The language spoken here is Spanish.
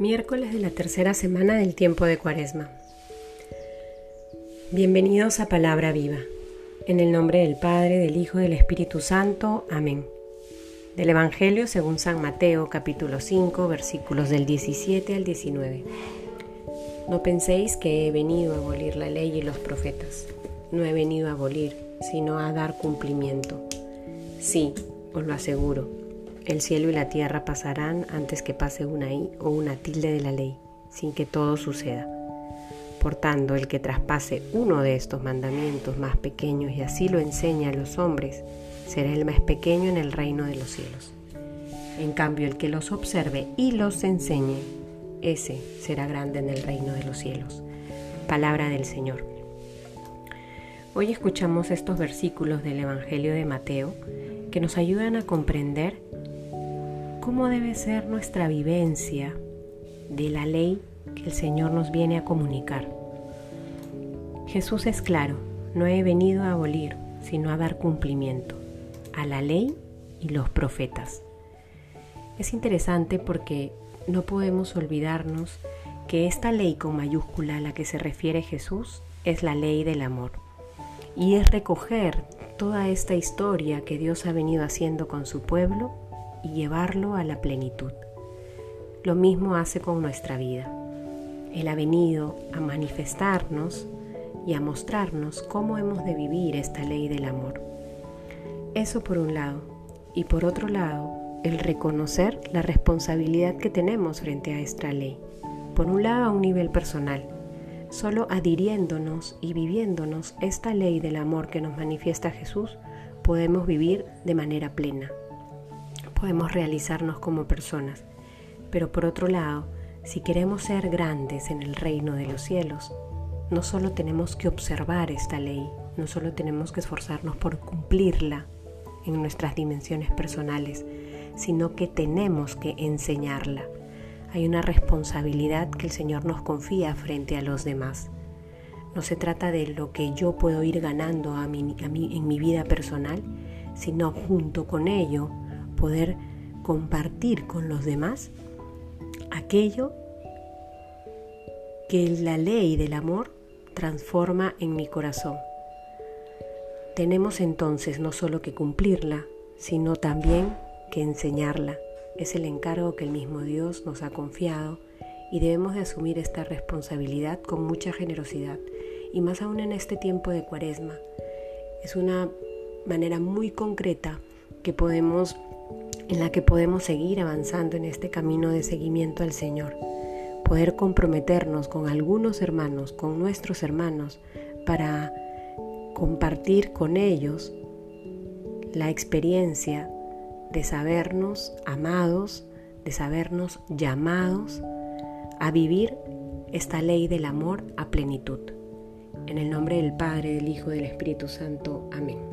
Miércoles de la tercera semana del tiempo de Cuaresma. Bienvenidos a Palabra Viva. En el nombre del Padre, del Hijo y del Espíritu Santo. Amén. Del Evangelio según San Mateo, capítulo 5, versículos del 17 al 19. No penséis que he venido a abolir la ley y los profetas. No he venido a abolir, sino a dar cumplimiento. Sí, os lo aseguro el cielo y la tierra pasarán antes que pase una i o una tilde de la ley, sin que todo suceda. Por tanto, el que traspase uno de estos mandamientos más pequeños y así lo enseña a los hombres, será el más pequeño en el reino de los cielos. En cambio, el que los observe y los enseñe, ese será grande en el reino de los cielos. Palabra del Señor. Hoy escuchamos estos versículos del Evangelio de Mateo que nos ayudan a comprender cómo debe ser nuestra vivencia de la ley que el Señor nos viene a comunicar. Jesús es claro, no he venido a abolir, sino a dar cumplimiento a la ley y los profetas. Es interesante porque no podemos olvidarnos que esta ley con mayúscula a la que se refiere Jesús es la ley del amor. Y es recoger toda esta historia que Dios ha venido haciendo con su pueblo y llevarlo a la plenitud. Lo mismo hace con nuestra vida. Él ha venido a manifestarnos y a mostrarnos cómo hemos de vivir esta ley del amor. Eso por un lado. Y por otro lado, el reconocer la responsabilidad que tenemos frente a esta ley. Por un lado, a un nivel personal. Solo adhiriéndonos y viviéndonos esta ley del amor que nos manifiesta Jesús, podemos vivir de manera plena, podemos realizarnos como personas. Pero por otro lado, si queremos ser grandes en el reino de los cielos, no solo tenemos que observar esta ley, no solo tenemos que esforzarnos por cumplirla en nuestras dimensiones personales, sino que tenemos que enseñarla. Hay una responsabilidad que el Señor nos confía frente a los demás. No se trata de lo que yo puedo ir ganando a mí, en mi vida personal, sino junto con ello poder compartir con los demás aquello que la ley del amor transforma en mi corazón. Tenemos entonces no solo que cumplirla, sino también que enseñarla. Es el encargo que el mismo Dios nos ha confiado y debemos de asumir esta responsabilidad con mucha generosidad y más aún en este tiempo de cuaresma. Es una manera muy concreta que podemos en la que podemos seguir avanzando en este camino de seguimiento al Señor, poder comprometernos con algunos hermanos, con nuestros hermanos, para compartir con ellos la experiencia de sabernos amados, de sabernos llamados a vivir esta ley del amor a plenitud. En el nombre del Padre, del Hijo y del Espíritu Santo. Amén.